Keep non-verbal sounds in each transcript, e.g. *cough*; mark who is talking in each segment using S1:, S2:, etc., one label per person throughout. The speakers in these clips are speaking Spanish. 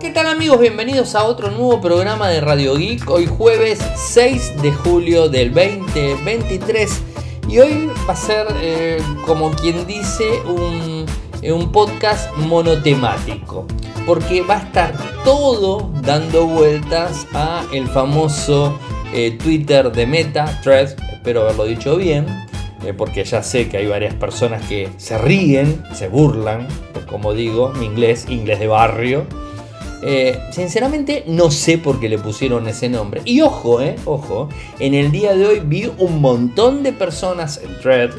S1: ¿Qué tal amigos? Bienvenidos a otro nuevo programa de Radio Geek. Hoy jueves 6 de julio del 2023. Y hoy va a ser, eh, como quien dice, un, eh, un podcast monotemático. Porque va a estar todo dando vueltas a el famoso eh, Twitter de Meta, Threads, espero haberlo dicho bien, porque ya sé que hay varias personas que se ríen, se burlan, como digo, mi inglés, inglés de barrio. Eh, sinceramente no sé por qué le pusieron ese nombre. Y ojo, eh, ojo, en el día de hoy vi un montón de personas en Thread,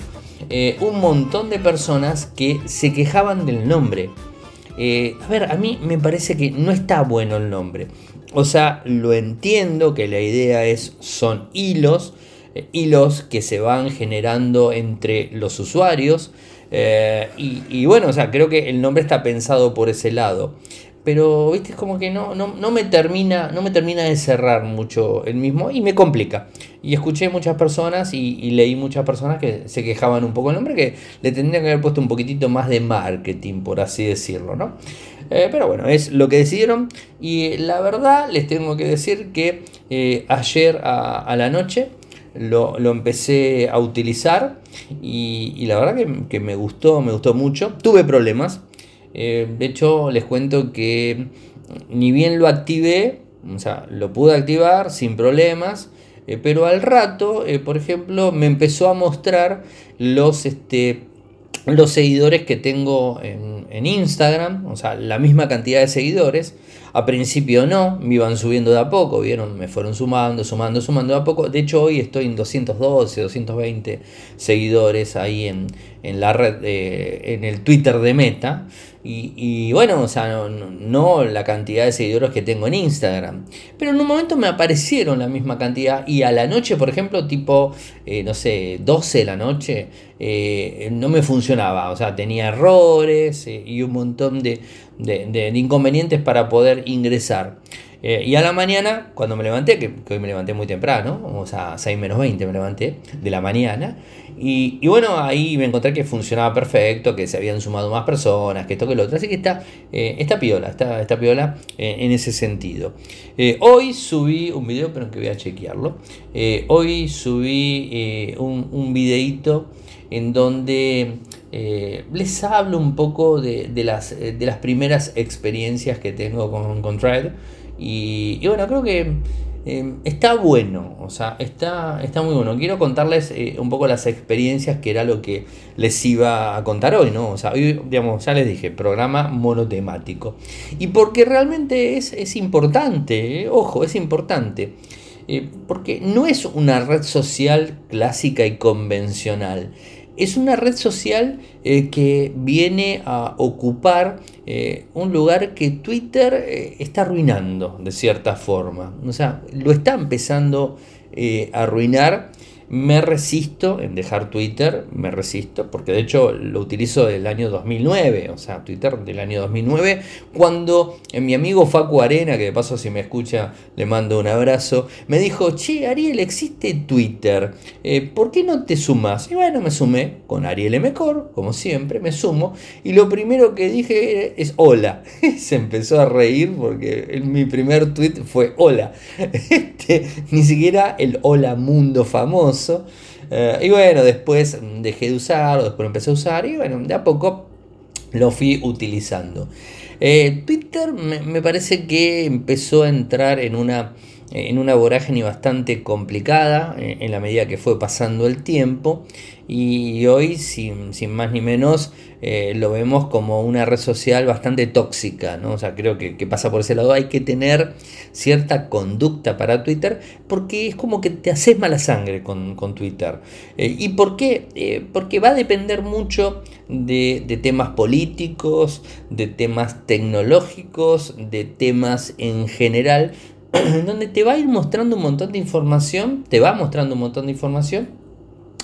S1: eh, un montón de personas que se quejaban del nombre. a ver, a mí me parece que no está bueno el nombre. O sea, lo entiendo que la idea es, son hilos, hilos que se van generando entre los usuarios. y, y, bueno, o sea, creo que el nombre está pensado por ese lado pero viste es como que no, no, me termina no me termina de cerrar mucho el mismo y me complica. Y escuché muchas personas y, leí muchas personas que se quejaban un poco del nombre que le tendrían que haber puesto un poquitito más de marketing por así decirlo no eh, pero bueno es lo que decidieron y la verdad les tengo que decir que eh, ayer a, la noche lo, empecé a utilizar y, la verdad que, que me gustó me gustó mucho. Tuve problemas eh, de hecho, les cuento que ni bien lo activé, o sea, lo pude activar sin problemas, eh, pero al rato, eh, por ejemplo, me empezó a mostrar los, este, los seguidores que tengo en, en, Instagram, o sea, la misma cantidad de seguidores. A principio no, me iban subiendo de a poco, vieron, me fueron sumando, sumando, sumando de a poco. De hecho, hoy estoy en 212, 220 seguidores ahí en, en la red, en el Twitter de Meta. Y, bueno, o sea, no, la cantidad de seguidores que tengo en Instagram. Pero en un momento me aparecieron la misma cantidad. Y a la noche, por ejemplo, tipo, eh, no sé, 12 de la noche, eh, no me funcionaba. O sea, tenía errores eh, y un montón de, de inconvenientes para poder ingresar. Eh, y a la mañana, cuando me levanté, que, hoy me levanté muy temprano, o sea, 6 menos 20 me levanté de la mañana, y, bueno, ahí me encontré que funcionaba perfecto, que se habían sumado más personas, que esto que lo otro, así que está, eh, está piola, está, está piola eh, en ese sentido. hoy subí un video, pero que voy a chequearlo, hoy subí un, un videito en donde... les hablo un poco de, las, de, las, primeras experiencias que tengo con, con y, bueno, creo que em, está bueno, o sea, está, está muy bueno. Quiero contarles eh, un poco las experiencias que era lo que les iba a contar hoy, ¿no? O sea, hoy, digamos, ya les dije, programa monotemático. Y porque realmente es, importante, eh, ojo, es importante. Eh, porque no es una red social clásica y convencional es una red social eh, que viene a ocupar eh, un lugar que Twitter eh, está arruinando de cierta forma. O sea, lo está empezando a arruinar me resisto en dejar Twitter, me resisto, porque de hecho lo utilizo del año 2009, o sea, Twitter del año 2009, cuando mi amigo Facu Arena, que de paso si me escucha le mando un abrazo, me dijo, che, Ariel, existe Twitter, eh, ¿por qué no te sumas? Y bueno, me sumé con Ariel Mecor, como siempre, me sumo, y lo primero que dije es hola. *laughs* Se empezó a reír porque mi primer tweet fue hola. *laughs* Este, ni siquiera el hola mundo famoso eh, y bueno, después dejé de usarlo, después empecé a usar y bueno, de a poco lo fui utilizando. Eh, Twitter me, parece que empezó a entrar en una, en una vorágine bastante complicada eh, en la medida que fue pasando el tiempo y hoy, sin, más ni menos, eh, lo vemos como una red social bastante tóxica, ¿no? O sea, creo que, pasa por ese lado. Hay que tener cierta conducta para Twitter porque es como que te haces mala sangre con, Twitter. Eh, ¿Y por qué? Eh, porque va a depender mucho de temas políticos, de temas tecnológicos, de temas en general, donde te va a ir mostrando un montón de información, te va mostrando un montón de información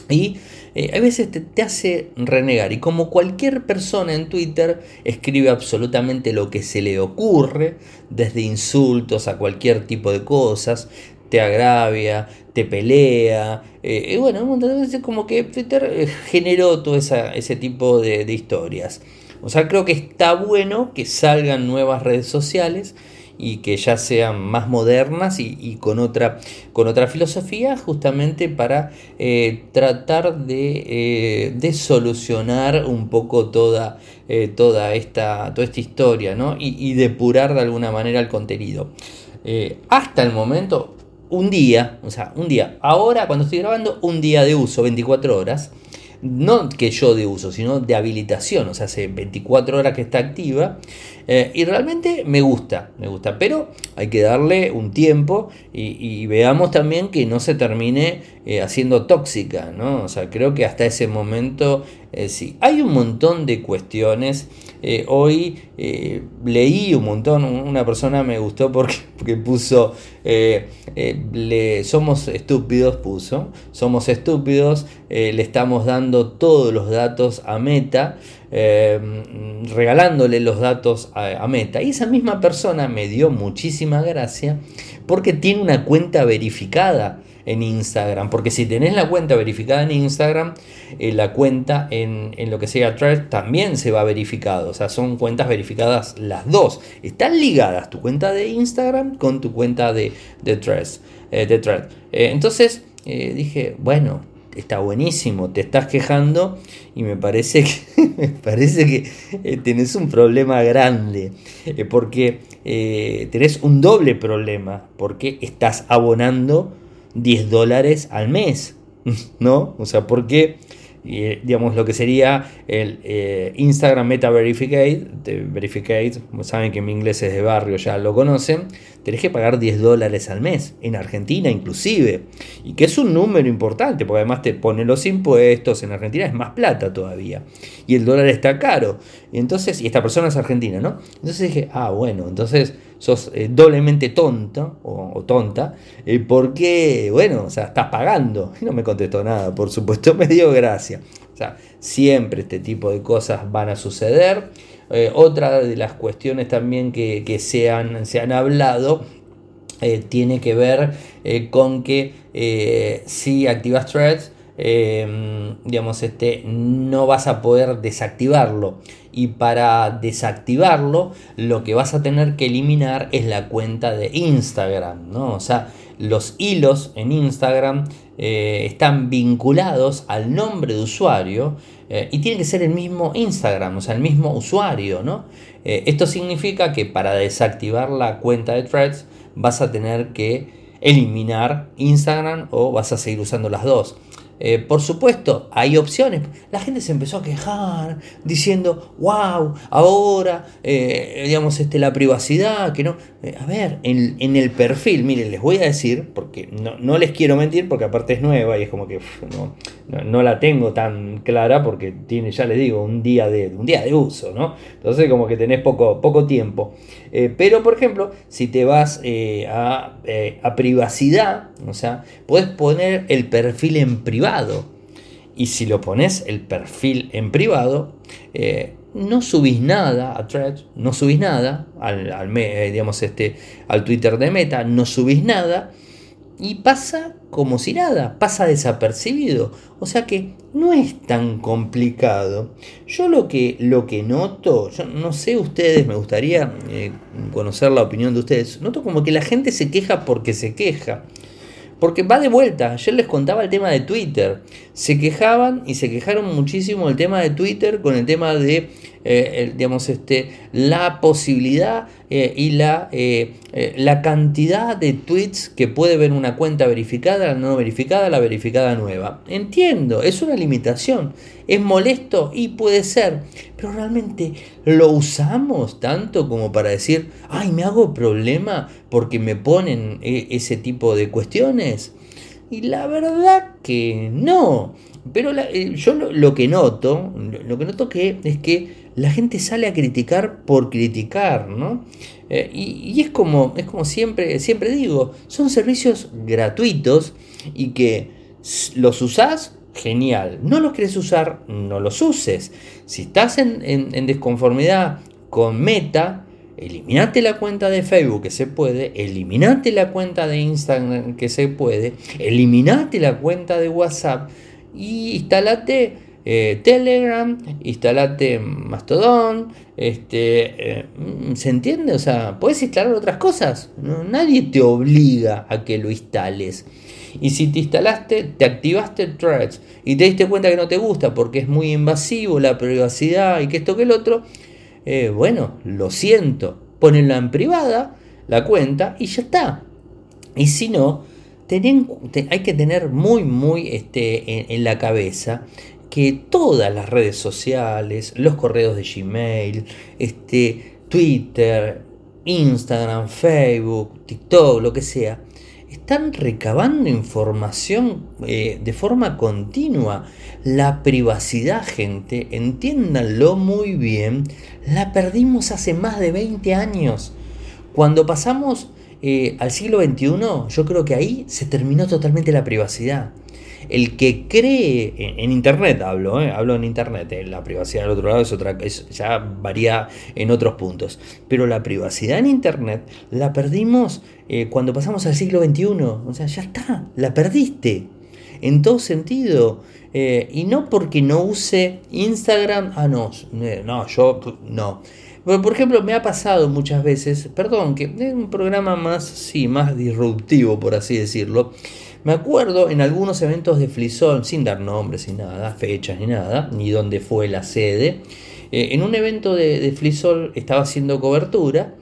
S1: y eh, a veces te, hace renegar. Y como cualquier persona en Twitter escribe absolutamente lo que se le ocurre, desde insultos a cualquier tipo de cosas, te agravia, te pelea. Eh, y bueno, un montón de veces como que Twitter eh, generó todo ese tipo de, historias. O sea, creo que está bueno que salgan nuevas redes sociales y que ya sean más modernas y, con, otra, con otra filosofía justamente para eh, tratar de, de, solucionar un poco toda, toda, esta, toda esta historia ¿no? y, y, depurar de alguna manera el contenido. hasta el momento un día, o sea, un día, ahora cuando estoy grabando, un día de uso, 24 horas, no que yo de uso, sino de habilitación, o sea, hace 24 horas que está activa eh, y realmente me gusta, me gusta, pero hay que darle un tiempo y, veamos también que no se termine eh, haciendo tóxica, ¿no? O sea, creo que hasta ese momento eh, sí. Hay un montón de cuestiones. hoy leí un montón, una persona me gustó porque, *laughs* puso, le, somos estúpidos, puso, somos estúpidos, le estamos dando todos los datos a Meta. Regalándole los datos a, Meta. Y esa misma persona me dio muchísima gracia porque tiene una cuenta verificada en Instagram. Porque si tenés la cuenta verificada en Instagram, eh, la cuenta en, lo que sea Thread también se va verificado. O sea, son cuentas verificadas las dos. Están ligadas tu cuenta de Instagram con tu cuenta de, de Thread. Eh, de. Eh, entonces dije, bueno, está buenísimo, te estás quejando y me parece que, *laughs* me parece que tenés un problema grande, porque eh, tenés un doble problema, porque estás abonando 10 dólares al mes, *laughs* ¿no? O sea, porque digamos, lo que sería el eh, Instagram Meta Verificate, Verificate, saben que mi inglés es de barrio, ya lo conocen, tenés que pagar 10 dólares al mes, en Argentina inclusive, y que es un número importante, porque además te pone los impuestos, en Argentina es más plata todavía, y el dólar está caro, entonces, y esta persona es argentina, ¿no? Entonces dije, ah, bueno, entonces sos eh, doblemente tonto o, tonta, eh, porque, bueno, o sea, estás pagando. Y *laughs* no me contestó nada, por supuesto, *laughs* me dio gracia. O sea, siempre este tipo de cosas van a suceder. Eh, otra de las cuestiones también que, se, han, se, han, hablado tiene que ver con que si activas threads, digamos, este, no vas a poder desactivarlo y para desactivarlo lo que vas a tener que eliminar es la cuenta de Instagram, ¿no? O sea, los hilos en Instagram eh, están vinculados al nombre de usuario eh, y tiene que ser el mismo Instagram, o sea, el mismo usuario, ¿no? Eh, esto significa que para desactivar la cuenta de Threads vas a tener que eliminar Instagram o vas a seguir usando las dos. Eh, por supuesto, hay opciones. La gente se empezó a quejar diciendo, wow, ahora, eh, digamos, este, la privacidad, que no. Eh, a ver, en, el perfil, miren, les voy a decir, porque no, les quiero mentir, porque aparte es nueva y es como que no, la tengo tan clara, porque tiene, ya les digo, un día de, un día de uso, ¿no? Entonces, como que tenés poco, poco tiempo. pero, por ejemplo, si te vas a, a privacidad, o sea, puedes poner el perfil en privado y si lo pones el perfil en privado, eh, no subís nada a Threads, no subís nada al, eh, digamos este, al Twitter de Meta, no subís nada y pasa como si nada, pasa desapercibido. O sea que no es tan complicado. Yo lo que, lo que noto, yo no sé ustedes, me gustaría eh, conocer la opinión de ustedes, noto como que la gente se queja porque se queja. Porque va de vuelta, ayer les contaba el tema de Twitter. Se quejaban y se quejaron muchísimo el tema de Twitter con el tema de eh, digamos, este, la posibilidad eh, y la, eh, la cantidad de tweets que puede ver una cuenta verificada, la no verificada, la verificada nueva. Entiendo, es una limitación, es molesto y puede ser, pero realmente lo usamos tanto como para decir, ay, me hago problema porque me ponen ese tipo de cuestiones. Y la verdad que no. Pero yo lo, que noto, lo, que noto que es que la gente sale a criticar por criticar, ¿no? Eh, y, es como, es como siempre, siempre digo, son servicios gratuitos y que los usás, genial. No los querés usar, no los uses. Si estás en, desconformidad con Meta, eliminate la cuenta de Facebook que se puede, eliminate la cuenta de Instagram que se puede, eliminate la cuenta de WhatsApp y instalate eh, Telegram, instalate Mastodon, este, eh, ¿se entiende? O sea, puedes instalar otras cosas, nadie te obliga a que lo instales. Y si te instalaste, te activaste Threads y te diste cuenta que no te gusta porque es muy invasivo la privacidad y que esto que el otro, eh, bueno, lo siento, ponenla en privada, la cuenta y ya está. Y si no, hay que tener muy, muy este, en, la cabeza que todas las redes sociales, los correos de Gmail, este, Twitter, Instagram, Facebook, TikTok, lo que sea, están recabando información eh, de forma continua. La privacidad, gente, entiéndanlo muy bien, la perdimos hace más de 20 años. Cuando pasamos eh, al siglo XXI, yo creo que ahí se terminó totalmente la privacidad. El que cree en, Internet, hablo, eh, hablo en Internet, eh, la privacidad del otro lado es otra, ya varía en otros puntos. Pero la privacidad en Internet la perdimos cuando pasamos al siglo XXI. O sea, ya está, la perdiste. En todo sentido. y no porque no use Instagram, ah, no, no, yo no por ejemplo, me ha pasado muchas veces, perdón, que es un programa más, sí, más disruptivo, por así decirlo. Me acuerdo en algunos eventos de Flisol, sin dar nombres ni nada, fechas ni nada, ni dónde fue la sede. Eh, en un evento de, Flisol estaba haciendo cobertura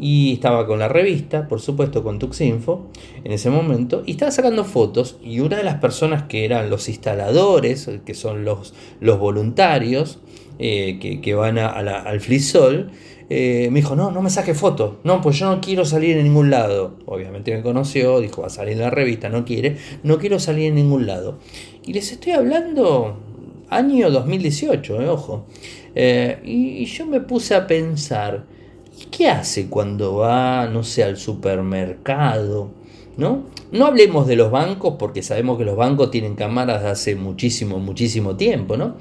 S1: y estaba con la revista, por supuesto con Tuxinfo en ese momento, y estaba sacando fotos y una de las personas que eran los instaladores, que son los, los voluntarios, eh, que, van al Flisol, eh, me dijo, no, no me saque foto, no, pues yo no quiero salir en ningún lado. Obviamente me conoció, dijo, va a salir en la revista, no quiere, no quiero salir en ningún lado. Y les estoy hablando año 2018, eh, ojo. y, yo me puse a pensar, ¿y qué hace cuando va, no sé, al supermercado? ¿No? No hablemos de los bancos porque sabemos que los bancos tienen cámaras de hace muchísimo, muchísimo tiempo, ¿no?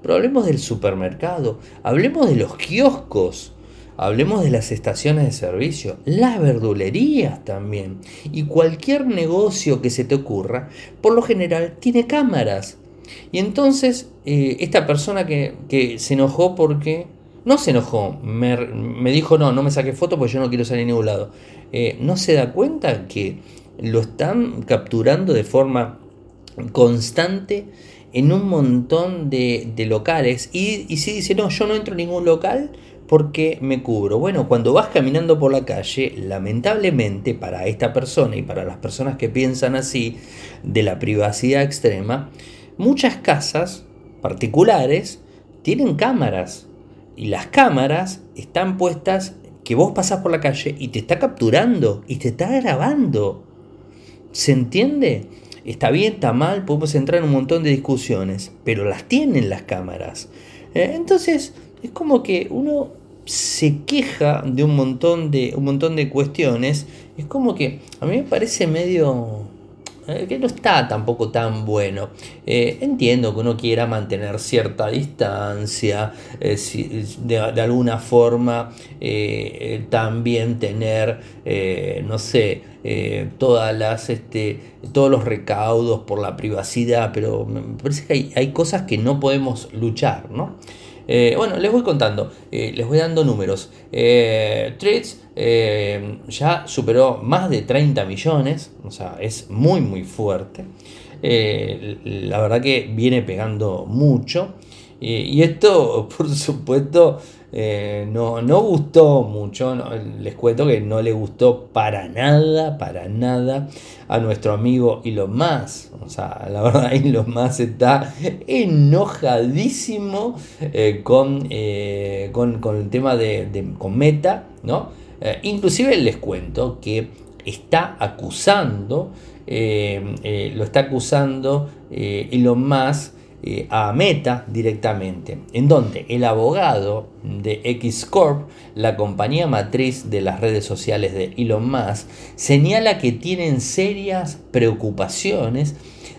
S1: Pero hablemos del supermercado, hablemos de los kioscos, hablemos de las estaciones de servicio, las verdulerías también. Y cualquier negocio que se te ocurra, por lo general tiene cámaras. Y entonces eh, esta persona que, se enojó porque... No se enojó, me, dijo no, no me saque foto porque yo no quiero salir a ningún lado. Eh, no se da cuenta que lo están capturando de forma constante en un montón de, locales y, y si dice, no, yo no entro en ningún local porque me cubro. Bueno, cuando vas caminando por la calle, lamentablemente para esta persona y para las personas que piensan así de la privacidad extrema, muchas casas particulares tienen cámaras y las cámaras están puestas que vos pasas por la calle y te está capturando y te está grabando. ¿Se entiende? Está bien, está mal, podemos entrar en un montón de discusiones, pero las tienen las cámaras. Eh, entonces, es como que uno se queja de un montón de, un montón de cuestiones. Es como que a mí me parece medio eh, que no está tampoco tan bueno. Eh, entiendo que uno quiera mantener cierta distancia, eh, de, alguna forma también tener, no sé, todas las, este, todos los recaudos por la privacidad, pero me parece que hay, hay cosas que no podemos luchar, ¿no? Eh, bueno, les voy contando, eh, les voy dando números. Eh, eh, ya superó más de 30 millones, o sea, es muy muy fuerte. la verdad que viene pegando mucho. y esto, *laughs* por supuesto, eh, no, no gustó mucho, les cuento que no le gustó para nada, para nada a nuestro amigo Elon Musk. O sea, *laughs* la verdad Elon Musk está enojadísimo eh, eh, con, con, el tema de, con Meta, ¿no? inclusive les cuento que está acusando, lo está acusando Elon Musk eh, a Meta directamente, en donde el abogado de X-Corp, la compañía matriz de las redes sociales de Elon Musk, señala que tienen serias preocupaciones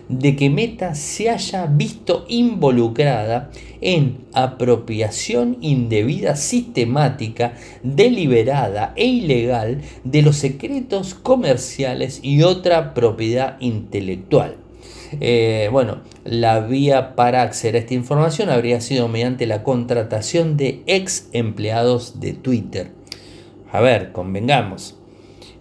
S1: de que Meta se haya visto involucrada en apropiación indebida sistemática, deliberada e ilegal de los secretos comerciales y otra propiedad intelectual Eh, bueno, la vía para acceder a esta información habría sido mediante la contratación de ex empleados de Twitter. A ver, convengamos.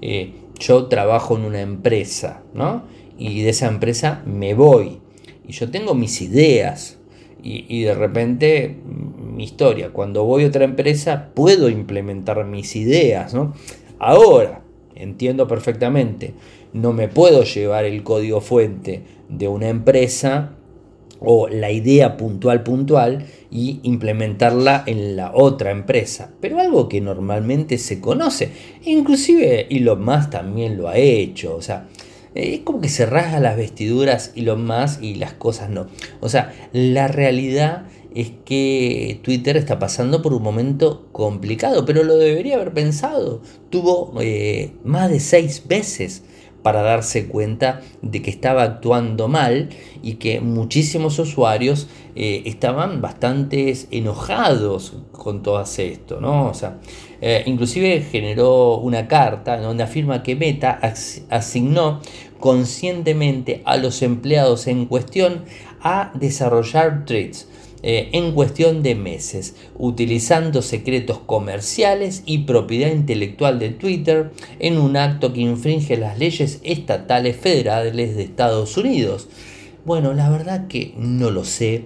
S1: Eh, yo trabajo en una empresa, ¿no? Y de esa empresa me voy. Y yo tengo mis ideas. Y, de repente mi historia. Cuando voy a otra empresa puedo implementar mis ideas, ¿no? Ahora, entiendo perfectamente, no me puedo llevar el código fuente de una empresa o la idea puntual puntual y implementarla en la otra empresa. Pero algo que normalmente se conoce. Inclusive Elon Musk también lo ha hecho. O sea, es como que se rasga las vestiduras Elon Musk y las cosas no. O sea, la realidad es que Twitter está pasando por un momento complicado, pero lo debería haber pensado. Tuvo eh, más de seis veces para darse cuenta de que estaba actuando mal y que muchísimos usuarios eh, estaban bastante enojados con todo esto, ¿no? O sea, eh, inclusive generó una carta donde afirma que Meta asignó conscientemente a los empleados en cuestión a desarrollar threads eh, en cuestión de meses, utilizando secretos comerciales y propiedad intelectual de Twitter en un acto que infringe las leyes estatales federales de Estados Unidos. Bueno, la verdad que no lo sé.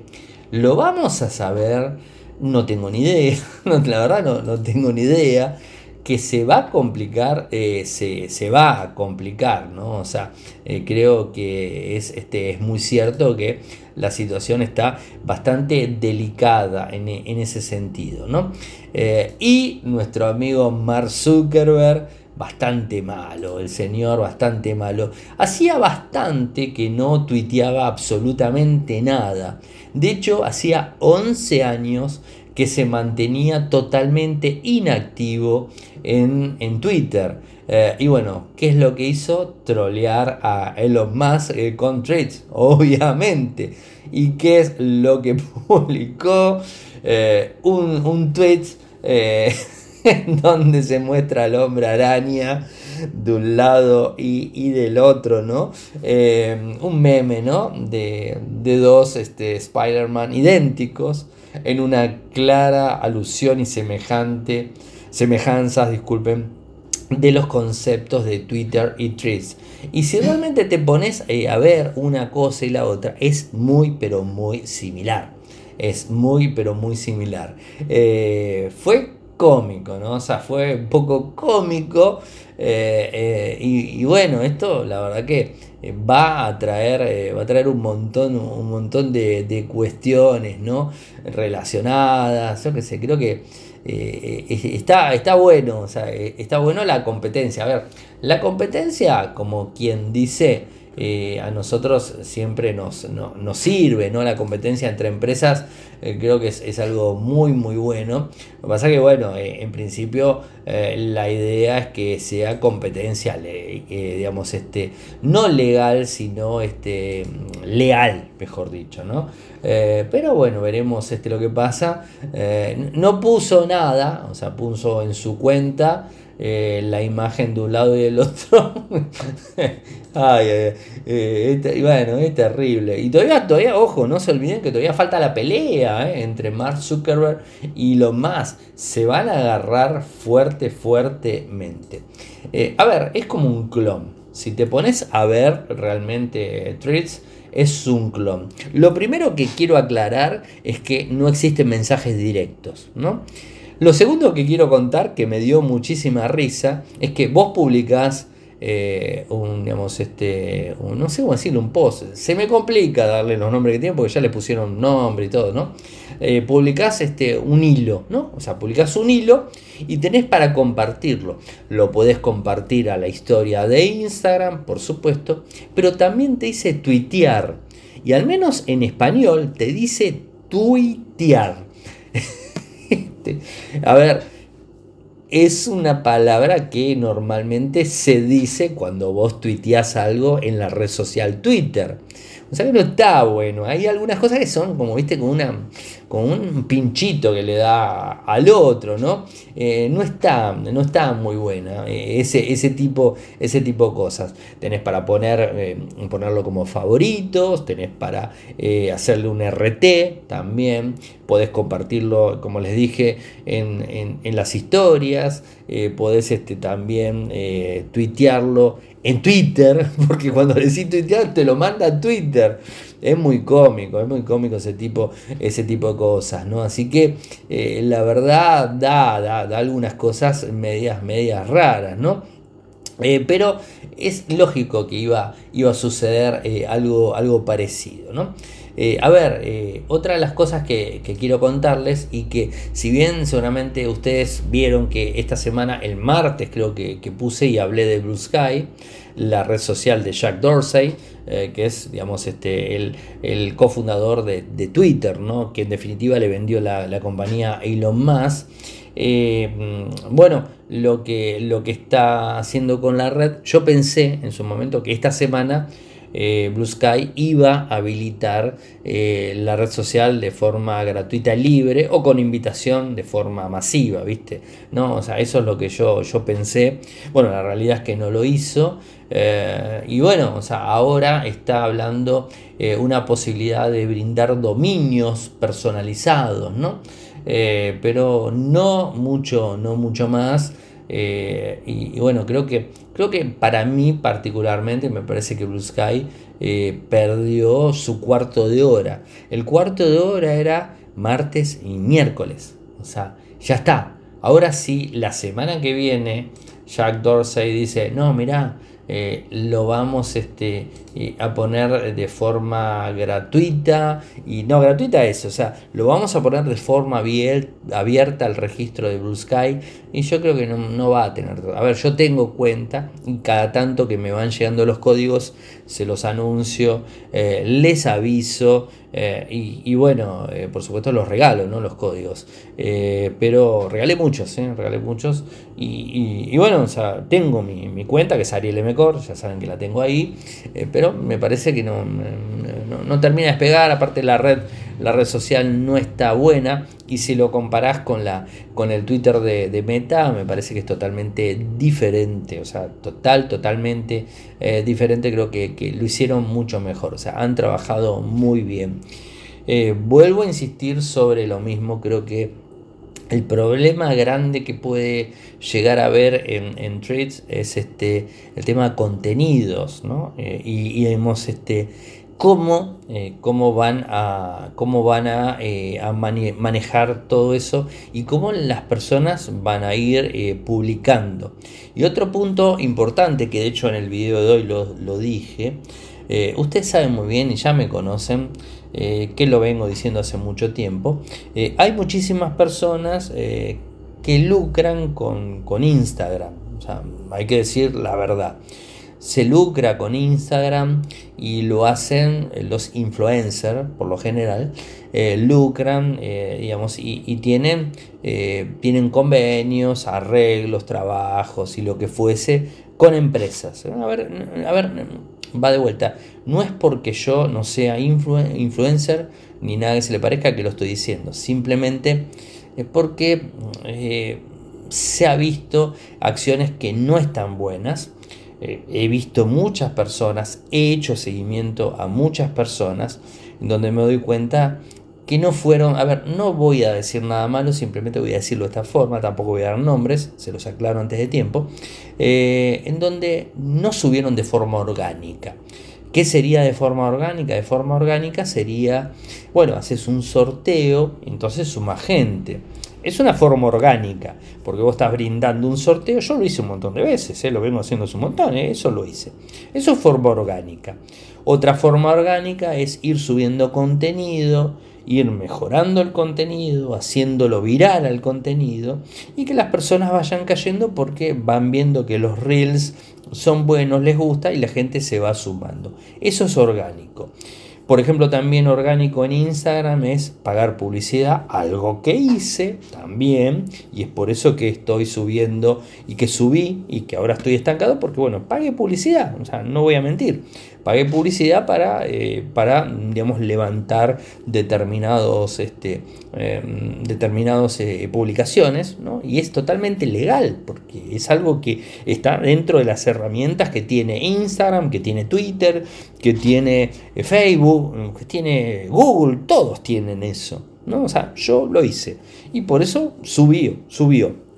S1: Lo vamos a saber. No tengo ni idea. *laughs* la verdad no, no tengo ni idea que se va a complicar, eh, se, va a complicar, ¿no? O sea, eh, creo que es, este, es muy cierto que la situación está bastante delicada en, ese sentido, ¿no? Eh, y nuestro amigo Mark Zuckerberg, bastante malo, el señor bastante malo. Hacía bastante que no tuiteaba absolutamente nada. De hecho, hacía 11 años que se mantenía totalmente inactivo en, Twitter. Eh, y bueno, ¿qué es lo que hizo? Trolear a Elon Musk eh, con tweets, *laughs* obviamente. ¿Y qué es lo que *laughs* publicó? Eh, un, un, tweet *laughs* en donde se muestra al hombre araña de un lado y, del otro, ¿no? un meme, ¿no? De, de dos este, Spider-Man idénticos en una clara alusión y semejante, semejanzas, disculpen, de los conceptos de Twitter y Threads. Y si realmente te pones eh, a ver una cosa y la otra, es muy, pero muy similar. Es muy, pero muy similar. Eh, fue cómico, ¿no? O sea, fue un poco cómico. Eh, y, bueno, esto la verdad que va a traer, va a traer un montón, un montón de, de cuestiones, ¿no? Relacionadas. Yo qué sé, creo que eh, está, está bueno, eh, está bueno la competencia. A ver, la competencia, como quien dice, eh, a nosotros siempre nos, nos, sirve, ¿no? La competencia entre empresas creo que es, algo muy, muy bueno. Lo que pasa que, bueno, en principio la idea es que sea competencia, digamos, este, no legal, sino este, leal, mejor dicho, ¿no? Eh, pero bueno, veremos este, lo que pasa. Eh, no puso nada, o sea, puso en su cuenta eh, la imagen de un lado y del otro. *laughs* ay, este, bueno, es terrible. Y todavía, todavía, ojo, no se olviden que todavía falta la pelea entre Mark Zuckerberg y lo más. Se van a agarrar fuerte, fuertemente. a ver, es como un clon. Si te pones a ver realmente tweets es un clon. Lo primero que quiero aclarar es que no existen mensajes directos, ¿no? Lo segundo que quiero contar, que me dio muchísima risa, es que vos publicás eh, un, digamos, este, no sé cómo decirlo, un post. Se me complica darle los nombres que tiene porque ya le pusieron nombre y todo, ¿no? Eh, publicás este, un hilo, ¿no? O sea, publicás un hilo y tenés para compartirlo. Lo podés compartir a la historia de Instagram, por supuesto, pero también te dice tuitear. Y al menos en español te dice tuitear. *laughs* Este, a ver, es una palabra que normalmente se dice cuando vos tuiteás algo en la red social Twitter. O sea que no está bueno. Hay algunas cosas que son como, viste, con una con un pinchito que le da al otro, ¿no? Eh, no, está, no está muy buena eh, ese, ese, tipo, ese tipo de cosas. Tenés para poner, eh, ponerlo como favoritos, tenés para hacerle un RT también, podés compartirlo, como les dije, en, las historias, podés este, también tuitearlo en Twitter, *laughs* porque cuando decís tuitear te lo manda a Twitter es muy cómico, es muy cómico ese tipo, ese tipo de cosas, ¿no? Así que eh, la verdad da, da, algunas cosas medias, medias raras, ¿no? Eh, pero es lógico que iba, iba a suceder eh, algo, algo parecido, ¿no? A ver, otra de las cosas que, quiero contarles y que si bien seguramente ustedes vieron que esta semana, el martes creo que, que puse y hablé de Blue Sky, la red social de Jack Dorsey, eh, que es digamos, este, el, cofundador de, Twitter, ¿no? que en definitiva le vendió la, compañía Elon Musk. Eh, bueno, lo que, lo que está haciendo con la red, yo pensé en su momento que esta semana eh, Blue Sky iba a habilitar eh, la red social de forma gratuita libre o con invitación de forma masiva, ¿viste? ¿No? O sea, eso es lo que yo, yo pensé. Bueno, la realidad es que no lo hizo. Eh, y bueno, o sea, ahora está hablando una posibilidad de brindar dominios personalizados, ¿no? pero no mucho, no mucho más. Y, bueno, creo que, creo que para mí particularmente me parece que Blue Sky eh, perdió su cuarto de hora. El cuarto de hora era martes y miércoles. O sea, ya está. Ahora sí, la semana que viene, Jack Dorsey dice, no, mira, eh, lo vamos este, a poner de forma gratuita y no gratuita es, o sea, lo vamos a poner de forma abierta al registro de Blue Sky y yo creo que no, va a tener, a ver, yo tengo cuenta y cada tanto que me van llegando los códigos se los anuncio, eh, les aviso eh, y, bueno, por supuesto los regalo, ¿no? Los códigos, pero regalé muchos, regalé muchos y, bueno, o sea, tengo mi, mi cuenta que es Ariel M ya saben que la tengo ahí, eh, me parece que no, no, termina de despegar, aparte la red, la red social no está buena y si lo comparás con, la, con el Twitter de, Meta, me parece que es totalmente diferente, o sea, total, totalmente eh, diferente, creo que, lo hicieron mucho mejor, o sea, han trabajado muy bien. Eh, vuelvo a insistir sobre lo mismo, creo que el problema grande que puede llegar a haber en, en es este, el tema de contenidos, ¿no? Eh, y, vemos este, cómo, eh, cómo van a, cómo van a, eh, manejar todo eso y cómo las personas van a ir publicando. Y otro punto importante, que de hecho en el video de hoy lo, lo dije, ustedes saben muy bien y ya me conocen, eh, que lo vengo diciendo hace mucho tiempo, eh, hay muchísimas personas eh, que lucran con, Instagram. hay que decir la verdad. Se lucra con Instagram y lo hacen los influencers, por lo general, lucran, digamos, y, tienen, tienen convenios, arreglos, trabajos y lo que fuese con empresas. A ver, a ver, va de vuelta. No es porque yo no sea influencer ni nada que se le parezca que lo estoy diciendo. Simplemente es porque eh, se ha visto acciones que no están buenas. Eh, he visto muchas personas, he hecho seguimiento a muchas personas, donde me doy cuenta que no fueron, a ver, no voy a decir nada malo, simplemente voy a decirlo de esta forma, tampoco voy a dar nombres, se los aclaro antes de tiempo, eh, en donde no subieron de forma orgánica. ¿Qué sería de forma orgánica? De forma orgánica sería, bueno, haces un sorteo, entonces suma gente. Es una forma orgánica, porque vos estás brindando un sorteo, yo lo hice un montón de veces, ¿eh? lo vengo haciendo un montón, ¿eh? eso lo hice. Eso es forma orgánica. Otra forma orgánica es ir subiendo contenido, ir mejorando el contenido, haciéndolo viral al contenido y que las personas vayan cayendo porque van viendo que los reels son buenos, les gusta y la gente se va sumando. Eso es orgánico. Por ejemplo, también orgánico en Instagram es pagar publicidad, algo que hice también, y es por eso que estoy subiendo y que subí y que ahora estoy estancado, porque bueno, pague publicidad, o sea, no voy a mentir, pagué publicidad para, eh, para digamos, levantar determinados, este, em, determinados eh, publicaciones, ¿no? Y es totalmente legal, porque es algo que está dentro de las herramientas que tiene Instagram, que tiene Twitter, que tiene eh, Facebook, que tiene Google, todos tienen eso, ¿no? O sea, yo lo hice. Y por eso subió, subió.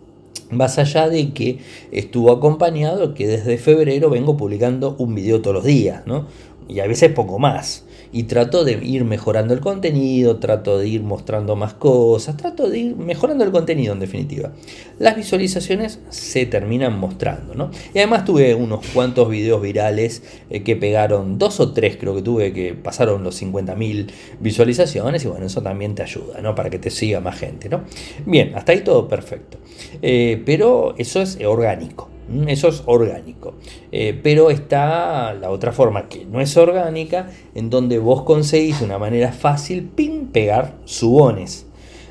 S1: Más allá de que estuvo acompañado que desde febrero vengo publicando un video todos los días, ¿no? Y a veces poco más y trato de ir mejorando el contenido, trato de ir mostrando más cosas, trato de ir mejorando el contenido en definitiva. Las visualizaciones se terminan mostrando, ¿no? Y además tuve unos cuantos videos virales eh, que pegaron, dos o tres creo que tuve que pasaron los 50.000 visualizaciones y bueno, eso también te ayuda, ¿no? Para que te siga más gente, ¿no? Bien, hasta ahí todo perfecto. Eh, pero eso es orgánico. Mm, eso es orgánico. Eh, pero está la otra forma que no es orgánica, en donde vos conseguís una manera fácil pin, pegar subones.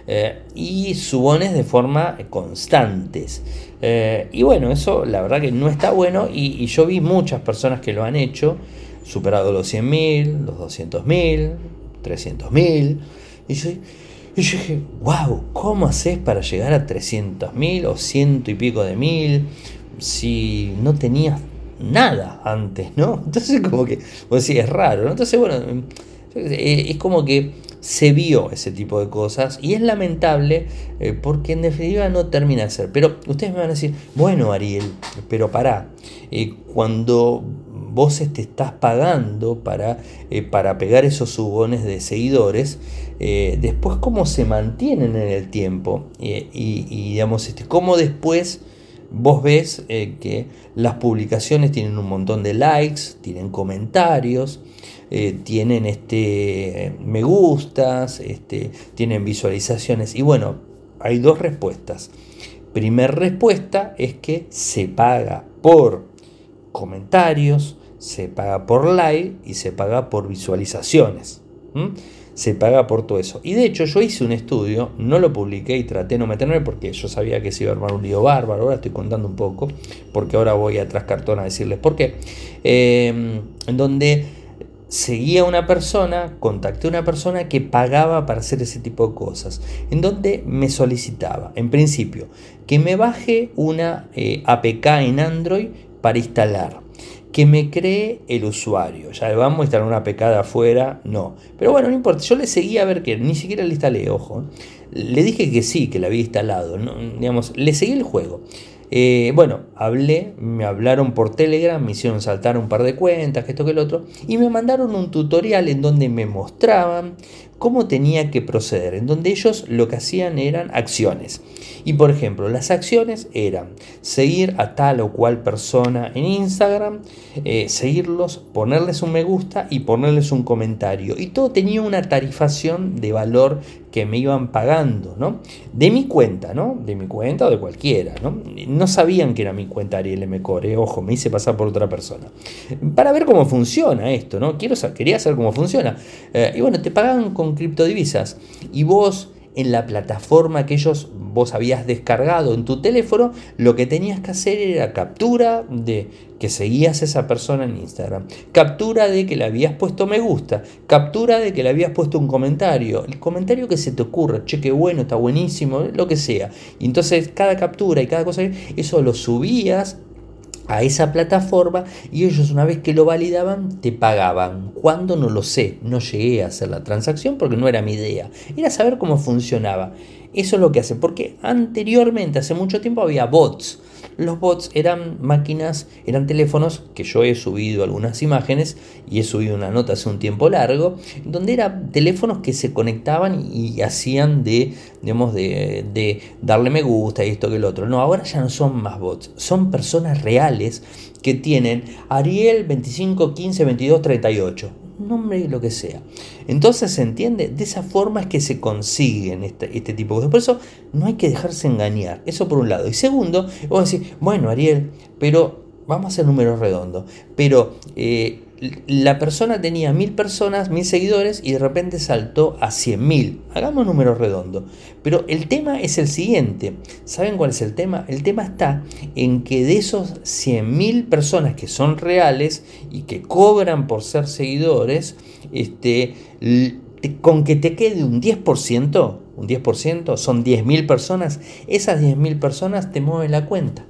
S1: Eh, y subones de forma constantes. Eh, y bueno, eso la verdad que no está bueno. Y, yo vi muchas personas que lo han hecho, superado los 100.000, los 200.000, 300.000. Y yo, y yo dije, wow, ¿cómo haces para llegar a 300.000 o ciento y pico de mil? Si no tenías nada antes, ¿no? *laughs* Entonces como que, pues sí, es raro, ¿no? Entonces, bueno, eh, es como que se vio ese tipo de cosas y es lamentable eh, porque en definitiva no termina de ser. Pero ustedes me van a decir, bueno Ariel, pero pará, eh, cuando vos te estás pagando para, para pegar esos subones de seguidores, después cómo se mantienen en el tiempo y, y digamos, este, cómo después vos ves eh, que las publicaciones tienen un montón de likes, tienen comentarios, eh, tienen este, me gustas, este, tienen visualizaciones. Y bueno, hay dos respuestas. Primer respuesta es que se paga por comentarios, se paga por like y se paga por visualizaciones se paga por todo eso. Y de hecho yo hice un estudio, no lo publiqué y traté de no meterme porque yo sabía que se iba a armar un lío bárbaro, ahora estoy contando un poco, porque ahora voy atrás cartón a decirles por qué, em, en donde seguía una persona, contacté a una persona que pagaba para hacer ese tipo de cosas, en donde me solicitaba, en principio, que me baje una eh, APK en Android para instalar que me cree el usuario. Ya vamos a instalar una pecada afuera, no. Pero bueno, no importa, yo le seguí a ver que ni siquiera le instalé, ojo. Le dije que sí, que la había instalado, digamos, le seguí el juego. Eh, bueno, hablé, me hablaron por Telegram, me hicieron saltar un par de cuentas, que esto que el otro, y me mandaron un tutorial en donde me mostraban cómo tenía que proceder, en donde ellos lo que hacían eran acciones. Y por ejemplo, las acciones eran seguir a tal o cual persona en Instagram, eh, seguirlos, ponerles un me gusta y ponerles un comentario. Y todo tenía una tarifación de valor que me iban pagando, ¿no? De mi cuenta, ¿no? De mi cuenta o de cualquiera, ¿no? No sabían que era mi cuenta Ariel M. Core, ojo, me hice pasar por otra persona. Para ver cómo funciona esto, ¿no? Quiero, quería saber cómo funciona. Eh, y bueno, te pagan con criptodivisas y vos en la plataforma que ellos vos habías descargado en tu teléfono, lo que tenías que hacer era captura de que seguías a esa persona en Instagram, captura de que le habías puesto me gusta, captura de que le habías puesto un comentario, el comentario que se te ocurra, che, qué bueno, está buenísimo, lo que sea. Y entonces cada captura y cada cosa, eso lo subías a esa plataforma y ellos una vez que lo validaban te pagaban. ¿Cuándo? No lo sé, no llegué a hacer la transacción porque no era mi idea, era saber cómo funcionaba. Eso es lo que hacen, porque anteriormente, hace mucho tiempo, había bots. Los bots eran máquinas, eran teléfonos que yo he subido algunas imágenes y he subido una nota hace un tiempo largo, donde eran teléfonos que se conectaban y hacían de, digamos, de, de darle me gusta y esto que el otro. No, ahora ya no son más bots, son personas reales que tienen Ariel 25 15 22 38 nombre lo que sea. Entonces se entiende, de esa forma es que se consiguen este, este, tipo de cosas. Por eso no hay que dejarse engañar. Eso por un lado. Y segundo, vos decís, bueno, Ariel, pero vamos a hacer números redondos. Pero eh, la persona tenía mil personas, mil seguidores y de repente saltó a cien mil. Hagamos números redondos. Pero el tema es el siguiente. ¿Saben cuál es el tema? El tema está en que de esos cien mil personas que son reales y que cobran por ser seguidores, este, con que te quede un 10%, un 10%, son mil personas, esas mil personas te mueven la cuenta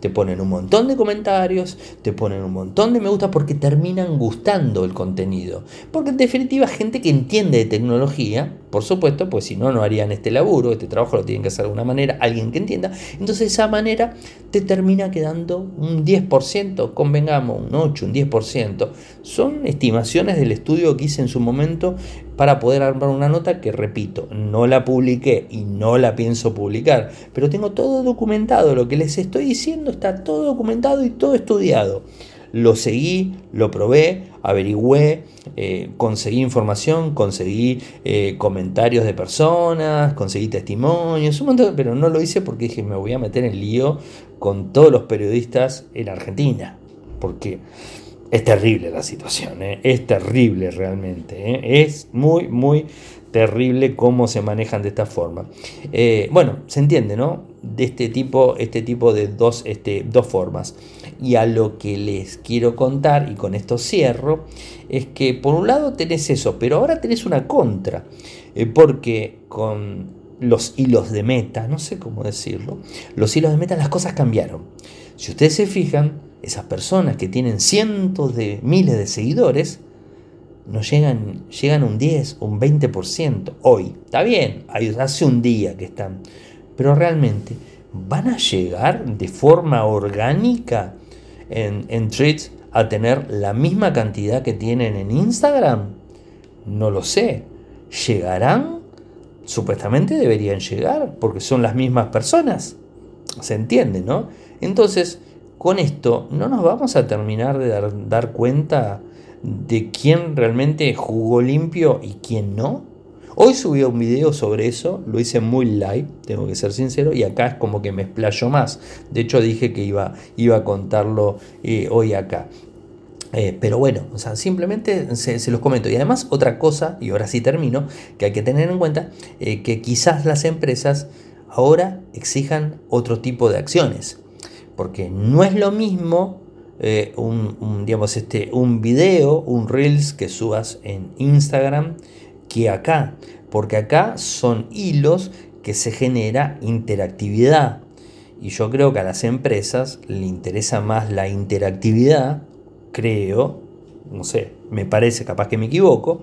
S1: te ponen un montón de comentarios, te ponen un montón de me gusta porque terminan gustando el contenido. Porque en definitiva gente que entiende de tecnología, por supuesto, pues si no, no harían este laburo, este trabajo lo tienen que hacer de alguna manera, alguien que entienda. Entonces esa manera te termina quedando un 10%, convengamos, un 8, un 10%. Son estimaciones del estudio que hice en su momento para poder armar una nota que, repito, no la publiqué y no la pienso publicar, pero tengo todo documentado, lo que les estoy diciendo está todo documentado y todo estudiado. Lo seguí, lo probé, averigüé, eh, conseguí información, conseguí eh, comentarios de personas, conseguí testimonios, un montón, pero no lo hice porque dije me voy a meter en lío con todos los periodistas en Argentina, porque es terrible la situación, ¿eh? es terrible realmente, ¿eh? es muy, muy terrible cómo se manejan de esta forma. Eh, bueno, se entiende, ¿no? De este tipo, este tipo de dos, este, dos formas. Y a lo que les quiero contar, y con esto cierro, es que por un lado tenés eso, pero ahora tenés una contra, porque con los hilos de meta, no sé cómo decirlo, los hilos de meta las cosas cambiaron. Si ustedes se fijan, esas personas que tienen cientos de miles de seguidores, no llegan, llegan un 10, un 20% hoy. Está bien, hace un día que están, pero realmente van a llegar de forma orgánica en, en tweets a tener la misma cantidad que tienen en Instagram. No lo sé. ¿Llegarán? Supuestamente deberían llegar porque son las mismas personas. Se entiende, ¿no? Entonces, con esto no nos vamos a terminar de dar, cuenta de quién realmente jugó limpio y quién no. Hoy subí un video sobre eso, lo hice muy live, tengo que ser sincero, y acá es como que me explayo más. De hecho dije que iba, iba a contarlo eh, hoy acá. Eh, pero bueno, o sea, simplemente se, los comento. Y además otra cosa, y ahora sí termino, que hay que tener en cuenta, eh, que quizás las empresas ahora exijan otro tipo de acciones porque no es lo mismo eh, un, digamos, este, un video, un Reels que subas en Instagram que acá, porque acá son hilos que se genera interactividad. Y yo creo que a las empresas le interesa más la interactividad, creo, no sé, me parece, capaz que me equivoco,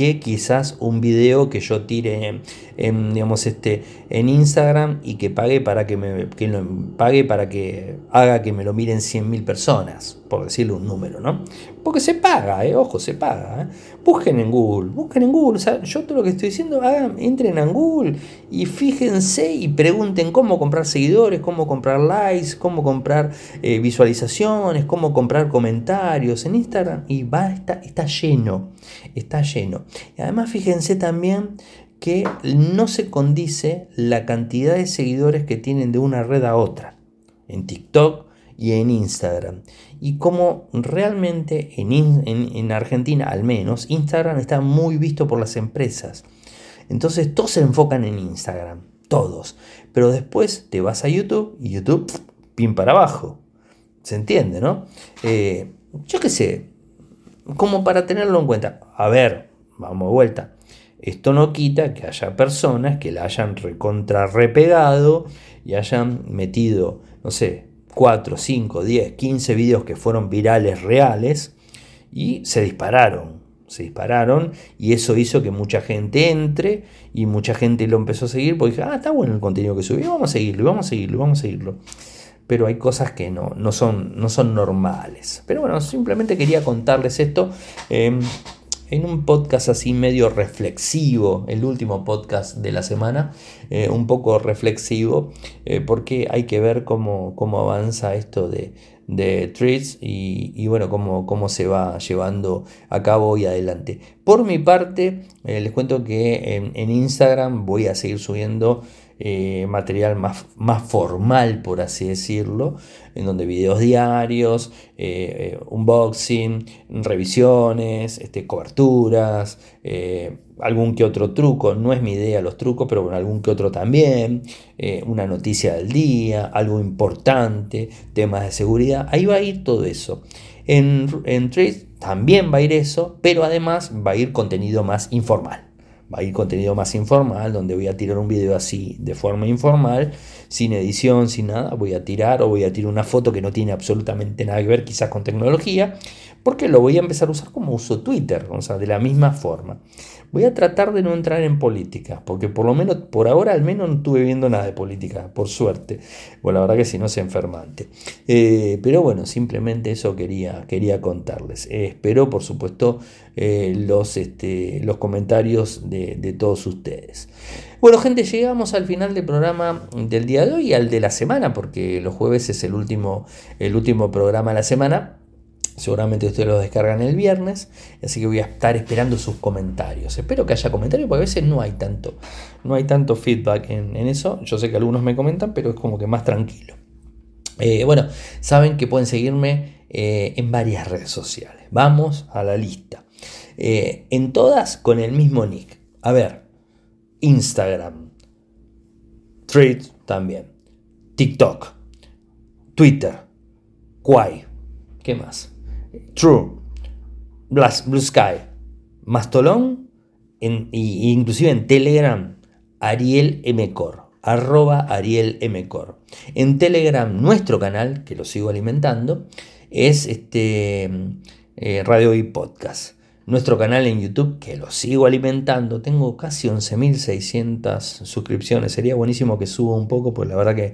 S1: que quizás un video que yo tire en, digamos, este, en Instagram y que pague para que me lo, pague para que haga que me lo miren 100.000 personas, por decirle un número, ¿no? Porque se paga, eh, ojo, se paga. ¿eh? Busquen en Google, busquen en Google. O sea, yo todo lo que estoy diciendo, hagan, entren en Google y fíjense y pregunten cómo comprar seguidores, cómo comprar likes, cómo comprar eh, visualizaciones, cómo comprar comentarios en Instagram y va, está, está lleno, está lleno. Y además fíjense también que no se condice la cantidad de seguidores que tienen de una red a otra. En TikTok y en Instagram. Y como realmente en, en, Argentina al menos, Instagram está muy visto por las empresas. Entonces todos se enfocan en Instagram, todos. Pero después te vas a YouTube y YouTube, pin para abajo. ¿Se entiende, no? Eh, yo qué sé, como para tenerlo en cuenta. A ver, vamos de vuelta. Esto no quita que haya personas que la hayan recontra repegado y hayan metido, no sé, 4, 5, 10, 15 videos que fueron virales reales y se dispararon. Se dispararon y eso hizo que mucha gente entre y mucha gente lo empezó a seguir porque dije, ah, está bueno el contenido que subí, vamos a seguirlo, vamos a seguirlo, vamos a seguirlo. Pero hay cosas que no, no, son, no son normales. Pero bueno, simplemente quería contarles esto. Em, en un podcast así medio reflexivo, el último podcast de la semana, eh, un poco reflexivo, eh, porque hay que ver cómo, cómo avanza esto de, de Treats y, bueno, cómo, cómo, se va llevando a cabo y adelante. Por mi parte, eh, les cuento que en, Instagram voy a seguir subiendo eh, material más, más, formal, por así decirlo, en donde videos diarios, eh, unboxing, revisiones, este, coberturas, algún que otro truco, no es mi idea los trucos, pero con algún que otro también, una noticia del día, algo importante, temas de seguridad, ahí va a ir todo eso. En, en también va a ir eso, pero además va a ir contenido más informal. Va a ir contenido más informal, donde voy a tirar un video así de forma informal, sin edición, sin nada. Voy a tirar o voy a tirar una foto que no tiene absolutamente nada que ver quizás con tecnología, porque lo voy a empezar a usar como uso Twitter, o sea, de la misma forma. Voy a tratar de no entrar en política, porque por lo menos, por ahora al menos no estuve viendo nada de política, por suerte. Bueno, la verdad que si no es enfermante. Eh, pero bueno, simplemente eso quería, quería contarles. Espero, por supuesto, eh, los, este, los comentarios de, de todos ustedes. Bueno, gente, llegamos al final del programa del día de hoy y al de la semana, porque los jueves es el último, el último programa de la semana. Seguramente ustedes lo descargan el viernes, así que voy a estar esperando sus comentarios. Espero que haya comentarios, porque a veces no hay tanto, no hay tanto feedback en, eso. Yo sé que algunos me comentan, pero es como que más tranquilo. Eh, bueno, saben que pueden seguirme eh, en varias redes sociales. Vamos a la lista. Eh, en todas con el mismo nick. A ver, Instagram, Threads también, TikTok, Twitter, Quai, ¿qué más? True, Blue Sky, Mastolón e inclusive en Telegram, Ariel Mcor, arroba Ariel Mcor. En Telegram, nuestro canal, que lo sigo alimentando, es este, eh, Radio y Podcast. Nuestro canal en YouTube, que lo sigo alimentando, tengo casi 11.600 suscripciones. Sería buenísimo que suba un poco, pues la verdad que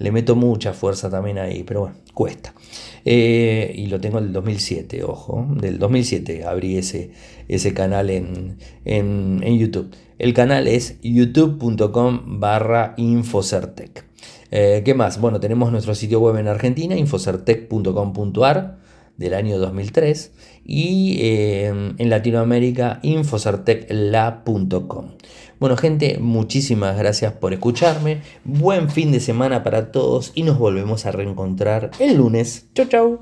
S1: le meto mucha fuerza también ahí, pero bueno, cuesta. Eh, y lo tengo del 2007, ojo, del 2007 abrí ese, ese canal en, YouTube. El canal es youtube.com barra infocertec. Eh, ¿Qué más? Bueno, tenemos nuestro sitio web en Argentina, infocertec.com.ar del año 2003 y eh, en Latinoamérica infocertecla.com. Bueno gente, muchísimas gracias por escucharme, buen fin de semana para todos y nos volvemos a reencontrar el lunes. Chau chau.